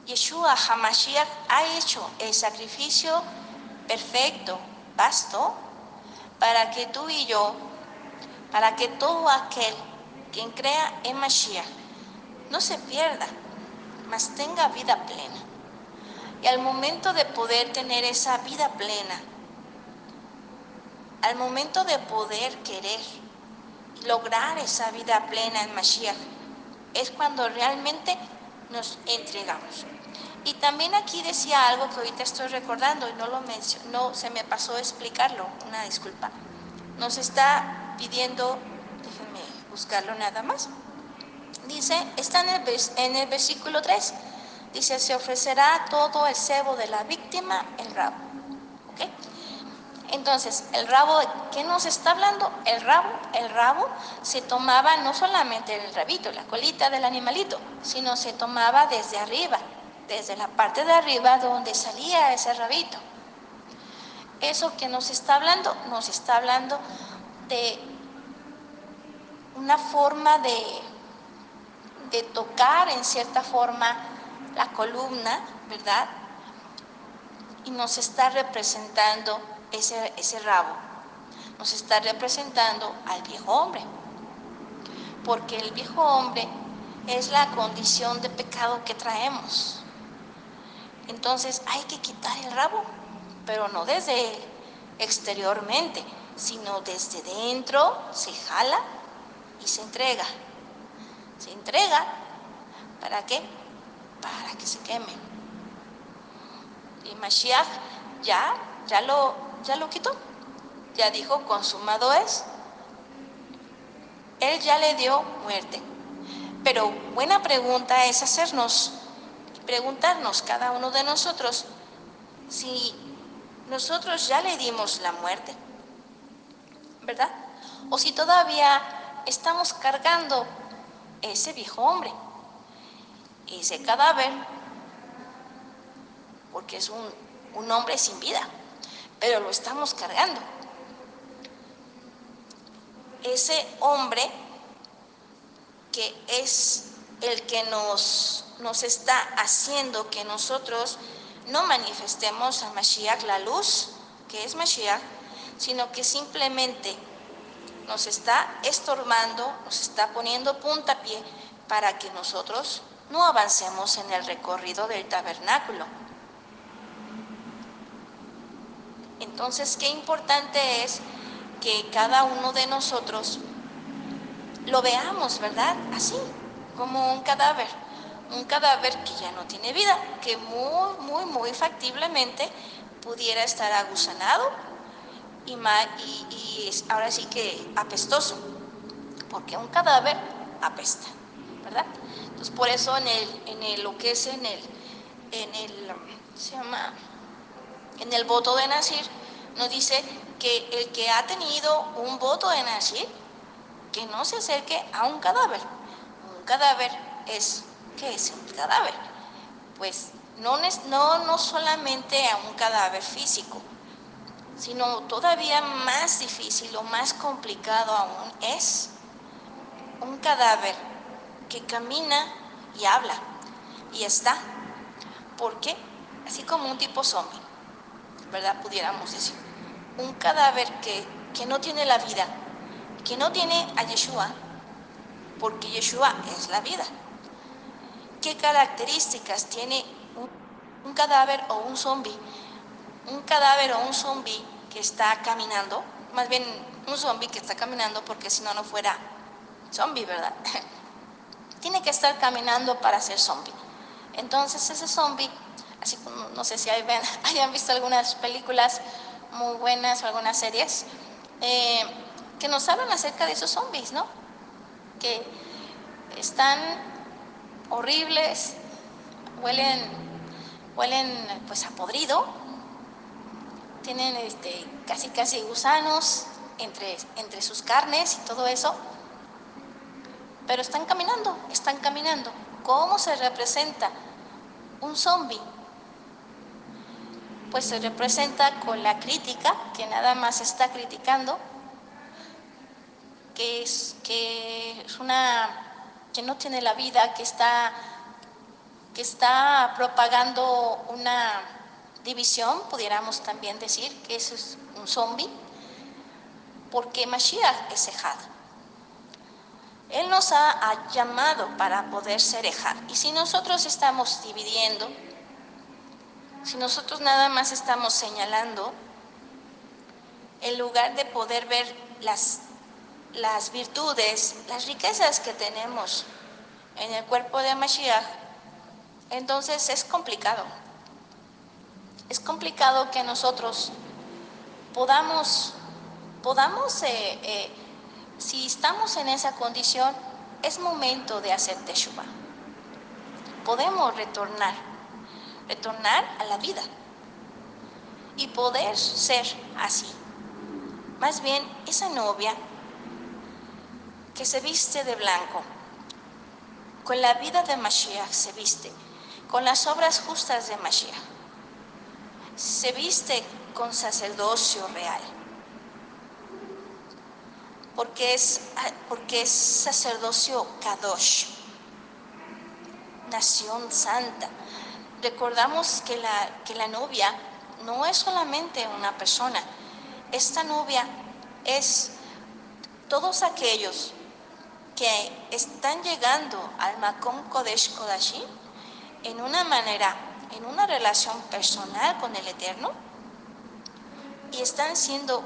Speaker 1: Yeshua Hamashiach ha hecho el sacrificio perfecto, vasto, para que tú y yo, para que todo aquel quien crea en Mashiach no se pierda, mas tenga vida plena. Y al momento de poder tener esa vida plena, al momento de poder querer lograr esa vida plena en Mashiach, es cuando realmente nos entregamos. Y también aquí decía algo que ahorita estoy recordando y no lo menciono, no se me pasó explicarlo, una disculpa. Nos está pidiendo, déjenme buscarlo nada más. Dice, está en el, en el versículo 3, dice, se ofrecerá todo el cebo de la víctima, el rabo. Entonces, el rabo, ¿qué nos está hablando? El rabo, el rabo se tomaba no solamente el rabito, la colita del animalito, sino se tomaba desde arriba, desde la parte de arriba donde salía ese rabito. Eso que nos está hablando, nos está hablando de una forma de, de tocar en cierta forma la columna, ¿verdad? Y nos está representando ese, ese rabo, nos está representando al viejo hombre, porque el viejo hombre es la condición de pecado que traemos. Entonces hay que quitar el rabo, pero no desde exteriormente, sino desde dentro se jala y se entrega. Se entrega, ¿para qué? Para que se queme. Y Mashiach ya, ya lo, ya lo quitó. Ya dijo, consumado es. Él ya le dio muerte. Pero buena pregunta es hacernos preguntarnos cada uno de nosotros si nosotros ya le dimos la muerte, ¿verdad? O si todavía estamos cargando ese viejo hombre, ese cadáver, porque es un, un hombre sin vida, pero lo estamos cargando. Ese hombre que es el que nos, nos está haciendo que nosotros no manifestemos a Mashiach la luz, que es Mashiach, sino que simplemente nos está estorbando, nos está poniendo puntapié para que nosotros no avancemos en el recorrido del tabernáculo. Entonces, qué importante es que cada uno de nosotros lo veamos, ¿verdad? Así, como un cadáver, un cadáver que ya no tiene vida, que muy, muy, muy factiblemente pudiera estar agusanado y, y, y ahora sí que apestoso, porque un cadáver apesta, ¿verdad? Entonces por eso en el, en el lo que es en el, en el, se llama, en el voto de Nacir, nos dice que el que ha tenido un voto de Nacir, que no se acerque a un cadáver, cadáver es, ¿qué es un cadáver? Pues no, no, no solamente a un cadáver físico, sino todavía más difícil o más complicado aún es un cadáver que camina y habla y está. ¿Por qué? Así como un tipo zombie, ¿verdad? Pudiéramos decir. Un cadáver que, que no tiene la vida, que no tiene a Yeshua, porque Yeshua es la vida. ¿Qué características tiene un, cadáver o un zombie? Un cadáver o un zombie que está caminando, más bien un zombie que está caminando porque si no, no fuera zombie, ¿verdad? Tiene que estar caminando para ser zombie. Entonces ese zombie, así como no sé si hayan visto algunas películas muy buenas o algunas series, eh, que nos hablan acerca de esos zombies, ¿no? que están horribles, huelen, huelen pues a podrido, tienen este, casi casi gusanos entre, entre sus carnes y todo eso, pero están caminando, están caminando. ¿Cómo se representa un zombie? Pues se representa con la crítica, que nada más está criticando, que es, que es una que no tiene la vida, que está, que está propagando una división, pudiéramos también decir que eso es un zombie, porque Mashiach es Ejad. Él nos ha, llamado para poder ser Ejad. Y si nosotros estamos dividiendo, si nosotros nada más estamos señalando, en lugar de poder ver las las virtudes, las riquezas que tenemos en el cuerpo de Mashiach, entonces es complicado. Es complicado que nosotros podamos, podamos, eh, eh, si estamos en esa condición, es momento de hacer teshuva. Podemos retornar, retornar a la vida y poder ser así. Más bien, esa novia que se viste de blanco. Con la vida de Mashiach se viste, con las obras justas de Mashiach. Se viste con sacerdocio real. Porque es, porque es sacerdocio Kadosh, nación santa. Recordamos que la, que la novia no es solamente una persona, esta novia es todos aquellos que están llegando al Makom Kodesh Kodashim en una manera, en una relación personal con el Eterno y están siendo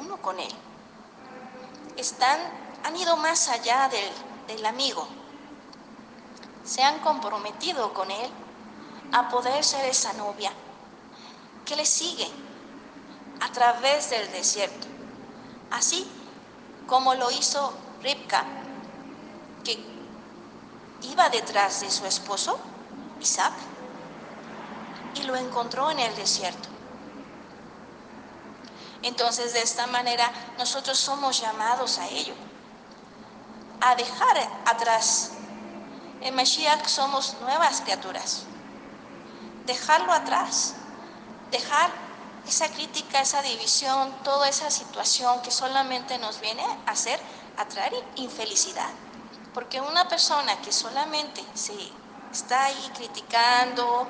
Speaker 1: uno con Él. Están, han ido más allá del, del amigo. Se han comprometido con Él a poder ser esa novia que le sigue a través del desierto. Así como lo hizo Ripka que iba detrás de su esposo, Isaac, y lo encontró en el desierto. Entonces, de esta manera, nosotros somos llamados a ello, a dejar atrás. En Mashiach somos nuevas criaturas. Dejarlo atrás, dejar esa crítica, esa división, toda esa situación que solamente nos viene a hacer, a traer infelicidad. Porque una persona que solamente se está ahí criticando,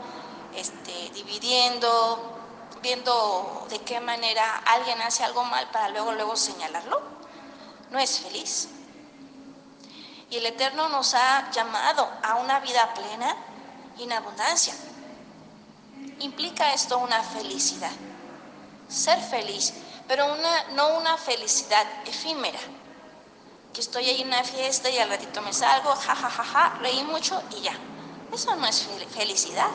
Speaker 1: este, dividiendo, viendo de qué manera alguien hace algo mal para luego, luego señalarlo, no es feliz. Y el Eterno nos ha llamado a una vida plena y en abundancia. Implica esto una felicidad, ser feliz, pero una, no una felicidad efímera que estoy ahí en una fiesta y al ratito me salgo, ja, ja, ja, ja, reí mucho y ya. Eso no es felicidad.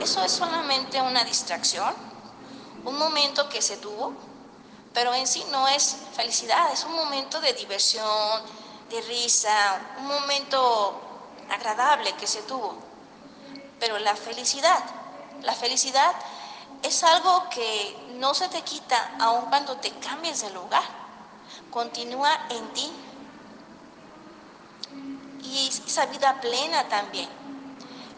Speaker 1: Eso es solamente una distracción, un momento que se tuvo, pero en sí no es felicidad, es un momento de diversión, de risa, un momento agradable que se tuvo. Pero la felicidad, la felicidad es algo que no se te quita aun cuando te cambies de lugar continúa en ti. Y esa vida plena también.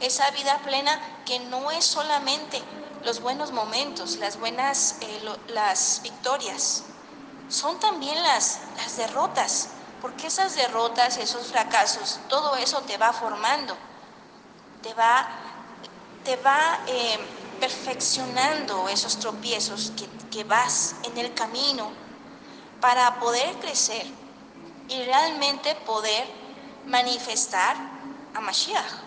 Speaker 1: Esa vida plena que no es solamente los buenos momentos, las buenas, eh, las victorias, son también las, las derrotas, porque esas derrotas, esos fracasos, todo eso te va formando, te va, te va eh, perfeccionando esos tropiezos que, que vas en el camino para poder crecer y realmente poder manifestar a Mashiach.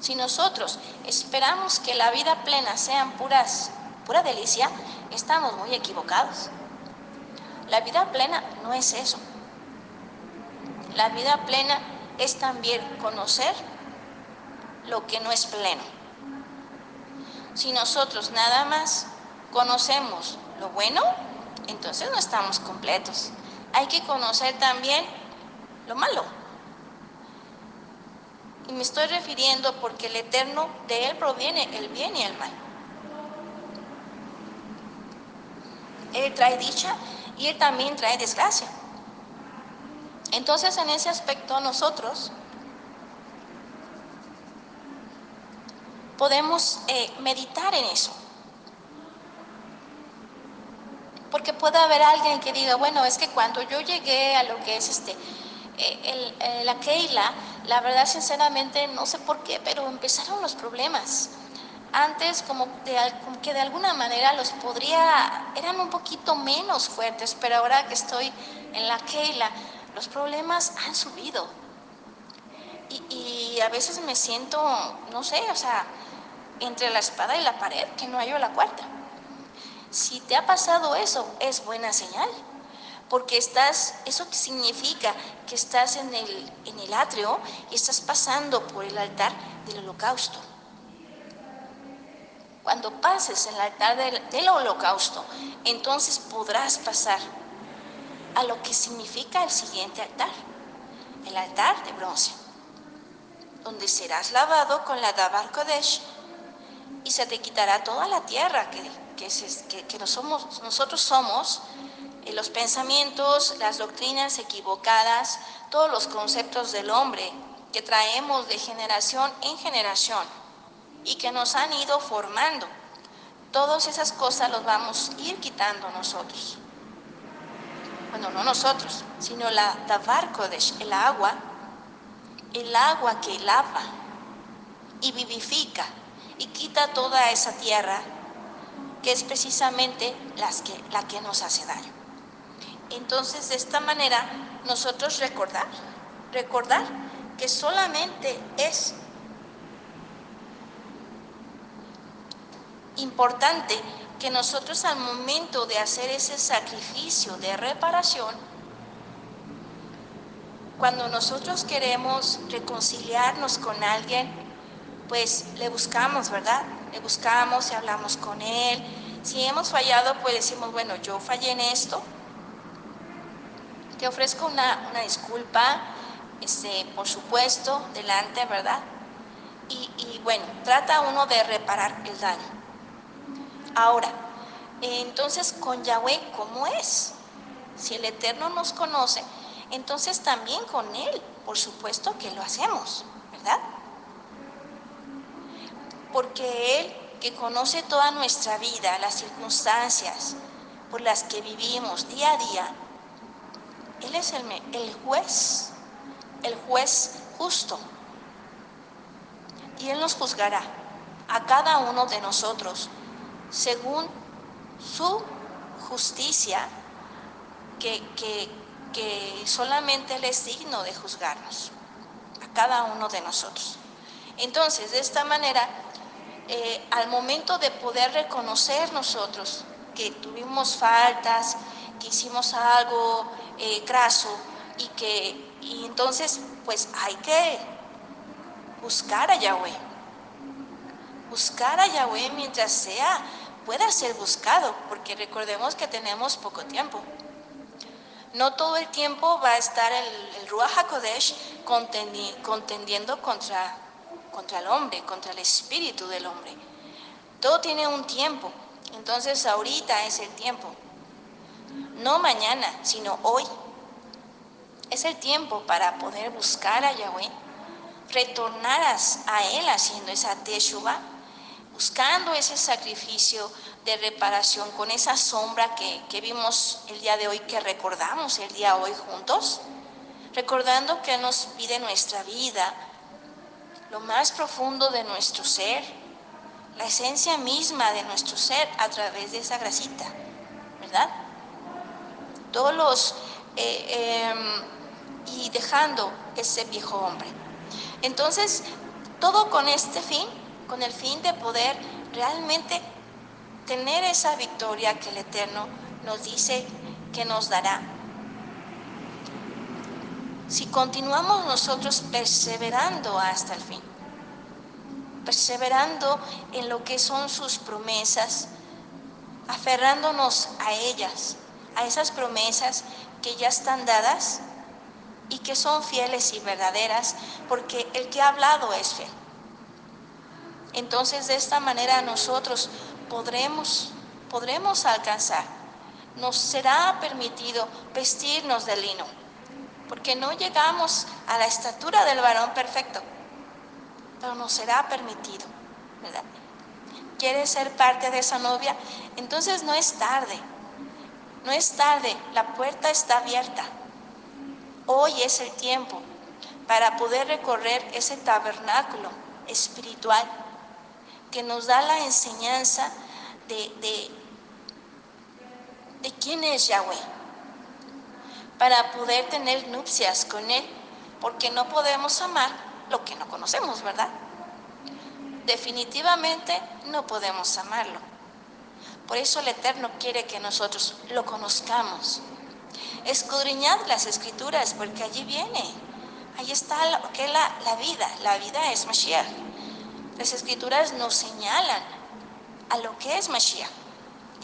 Speaker 1: Si nosotros esperamos que la vida plena sean puras, pura delicia, estamos muy equivocados. La vida plena no es eso. La vida plena es también conocer lo que no es pleno. Si nosotros nada más conocemos lo bueno, entonces no estamos completos. Hay que conocer también lo malo. Y me estoy refiriendo porque el Eterno, de Él proviene el bien y el mal. Él trae dicha y Él también trae desgracia. Entonces en ese aspecto nosotros podemos eh, meditar en eso. Porque puede haber alguien que diga, bueno, es que cuando yo llegué a lo que es este, eh, la Keila, la verdad sinceramente no sé por qué, pero empezaron los problemas. Antes como, que de alguna manera los podría, eran un poquito menos fuertes, pero ahora que estoy en la Keila, los problemas han subido. Y, a veces me siento, no sé, o sea, entre la espada y la pared, que no hallo la cuarta. Si te ha pasado eso, es buena señal porque estás, eso significa que estás en el, en el atrio y estás pasando por el altar del holocausto. Cuando pases en el altar del, holocausto, entonces podrás pasar a lo que significa el siguiente altar, el altar de bronce, donde serás lavado con la Dabar Kodesh y se te quitará toda la tierra que, que, que, somos, nosotros somos los pensamientos, las doctrinas equivocadas, todos los conceptos del hombre que traemos de generación en generación y que nos han ido formando. Todas esas cosas los vamos a ir quitando nosotros. Bueno, no nosotros, sino la Davar Kodesh, el agua, el agua que lava y vivifica y quita toda esa tierra que es precisamente las que, la que nos hace daño. Entonces, de esta manera, nosotros recordar, recordar que solamente es importante que nosotros al momento de hacer ese sacrificio de reparación, cuando nosotros queremos reconciliarnos con alguien, pues le buscamos, ¿verdad? Le buscamos y hablamos con él. Si hemos fallado, pues decimos, bueno, yo fallé en esto, te ofrezco una, disculpa, este, por supuesto, delante, ¿verdad? Y, bueno, trata uno de reparar el daño. Ahora, entonces con Yahweh, ¿cómo es? Si el Eterno nos conoce, entonces también con Él, por supuesto que lo hacemos, ¿verdad? Porque Él, que conoce toda nuestra vida, las circunstancias por las que vivimos día a día, él es el, juez, el juez justo. Y Él nos juzgará a cada uno de nosotros según su justicia, que, que, solamente Él es digno de juzgarnos, a cada uno de nosotros. Entonces, de esta manera, eh, al momento de poder reconocer nosotros que tuvimos faltas, que hicimos algo eh, graso y que entonces pues hay que buscar a Yahweh. Buscar a Yahweh mientras sea, pueda ser buscado, porque recordemos que tenemos poco tiempo. No todo el tiempo va a estar el, el Ruach contendiendo contra, contra el hombre, contra el espíritu del hombre. Todo tiene un tiempo. Entonces ahorita es el tiempo no mañana, sino hoy. Es el tiempo para poder buscar a Yahweh, retornar a Él haciendo esa teshuva, buscando ese sacrificio de reparación con esa sombra que, que vimos el día de hoy, que recordamos el día de hoy juntos, recordando que nos pide nuestra vida, lo más profundo de nuestro ser, la esencia misma de nuestro ser a través de esa grasita, ¿verdad? Todos los, eh, em, y dejando ese viejo hombre. Entonces, todo con este fin, con el fin de poder realmente tener esa victoria que el Eterno nos dice que nos dará. Si continuamos nosotros perseverando hasta el fin, perseverando en lo que son sus promesas, aferrándonos a ellas, a esas promesas que ya están dadas, y que son fieles y verdaderas, porque el que ha hablado es fiel. Entonces de esta manera nosotros podremos, podremos alcanzar, nos será permitido vestirnos de lino, porque no llegamos a la estatura del varón perfecto, pero nos será permitido, ¿verdad? ¿Quieres ser parte de esa novia? Entonces no es tarde, no es tarde, la puerta está abierta. Hoy es el tiempo para poder recorrer ese tabernáculo espiritual que nos da la enseñanza de, de, quién es Yahweh, para poder tener nupcias con Él, porque no podemos amar lo que no conocemos, ¿verdad? Definitivamente no podemos amarlo. Por eso el Eterno quiere que nosotros lo conozcamos. Escudriñad las escrituras, porque allí viene. Ahí está lo que la vida. La vida es Mashiach. Las escrituras nos señalan a lo que es Mashiach.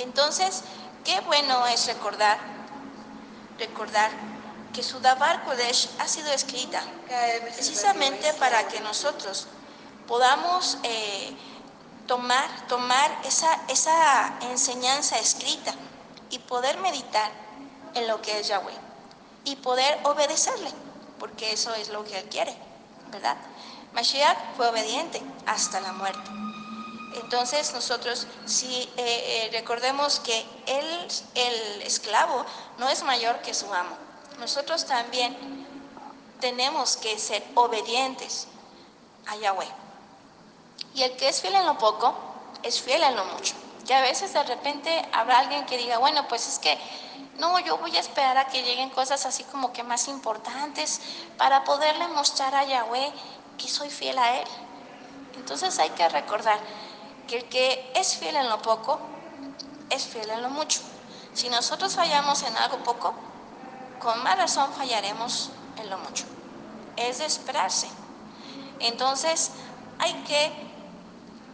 Speaker 1: Entonces, qué bueno es recordar, recordar que su Dabar Kodesh ha sido escrita precisamente para que nosotros podamos eh, tomar, tomar esa, esa enseñanza escrita y poder meditar en lo que es Yahweh y poder obedecerle, porque eso es lo que Él quiere, ¿verdad? Mashiach fue obediente hasta la muerte. Entonces nosotros si eh, eh, recordemos que él, el esclavo no es mayor que su amo. Nosotros también tenemos que ser obedientes a Yahweh. Y el que es fiel en lo poco, es fiel en lo mucho. Y a veces de repente habrá alguien que diga, bueno, pues es que no, yo voy a esperar a que lleguen cosas así como que más importantes para poderle mostrar a Yahweh que soy fiel a Él. Entonces hay que recordar que el que es fiel en lo poco, es fiel en lo mucho. Si nosotros fallamos en algo poco, con más razón fallaremos en lo mucho. Es de esperarse. Entonces hay que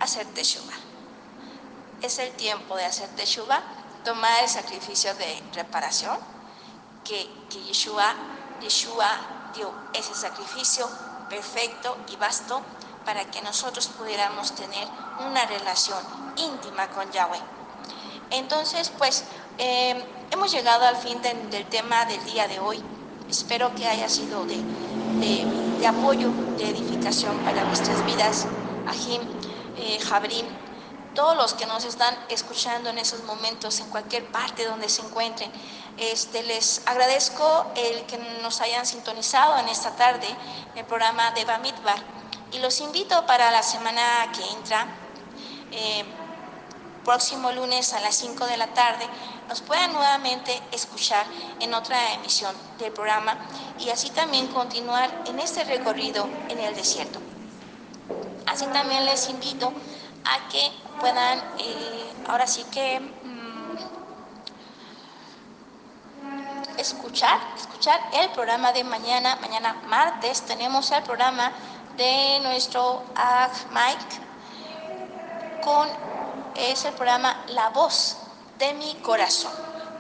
Speaker 1: hacer teshuva. Es el tiempo de hacer teshuva, tomar el sacrificio de reparación que, que Yeshua, Yeshua dio ese sacrificio perfecto y vasto para que nosotros pudiéramos tener una relación íntima con Yahweh. Entonces, pues, eh, hemos llegado al fin del tema del día de hoy. Espero que haya sido de, de, apoyo, de edificación para nuestras vidas. Ajim, eh, Jabrim, todos los que nos están escuchando en esos momentos, en cualquier parte donde se encuentren. Este, les agradezco el que nos hayan sintonizado en esta tarde el programa de Bamidbar y los invito para la semana que entra, eh, próximo lunes a las 5 de la tarde, nos puedan nuevamente escuchar en otra emisión del programa y así también continuar en este recorrido en el desierto. Así también les invito a que puedan, eh, ahora sí que, mm, escuchar, escuchar el programa de mañana. Mañana martes tenemos el programa de nuestro Ag Mike con es el programa La Voz de mi Corazón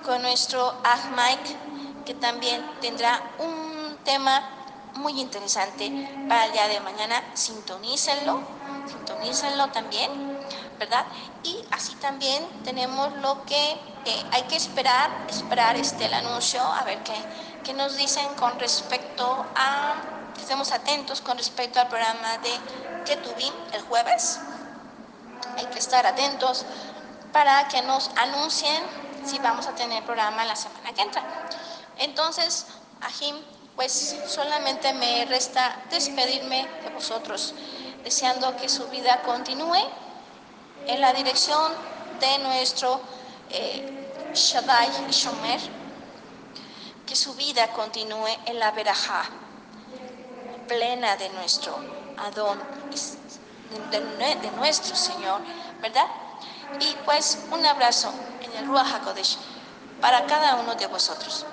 Speaker 1: con nuestro Ag Mike que también tendrá un tema muy interesante para el día de mañana. Sintonícenlo, sintonícenlo también, ¿verdad? Y así también tenemos lo que hay que esperar, esperar este, el anuncio, a ver qué, qué nos dicen con respecto a, estemos atentos con respecto al programa de Ketubim el jueves. Hay que estar atentos para que nos anuncien si vamos a tener programa la semana que entra. Entonces, Ajim, pues solamente me resta despedirme de vosotros, deseando que su vida continúe en la dirección de nuestro eh, Shaddai Shomer, que su vida continúe en la verajá plena de nuestro Adón, de, nuestro Señor, ¿verdad? Y pues un abrazo en el Ruach HaKodesh para cada uno de vosotros.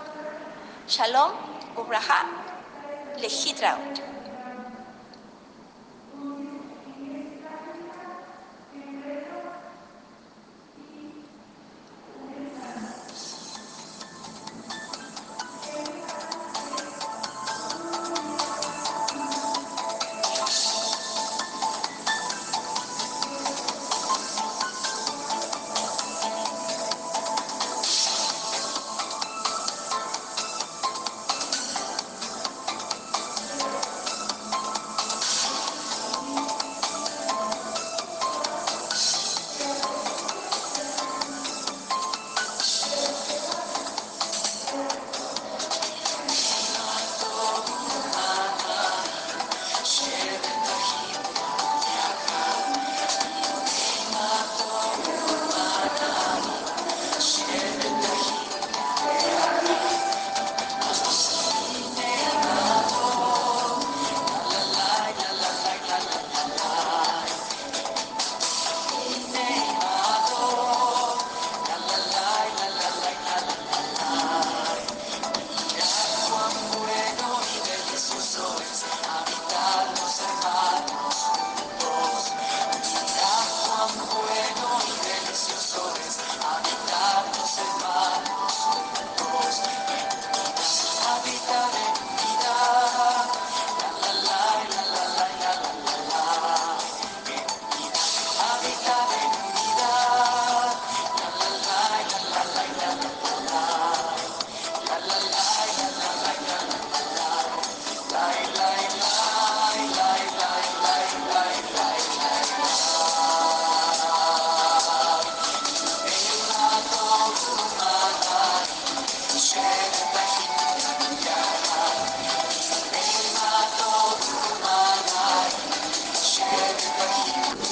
Speaker 1: Shalom, Ubraha, Lehitraut.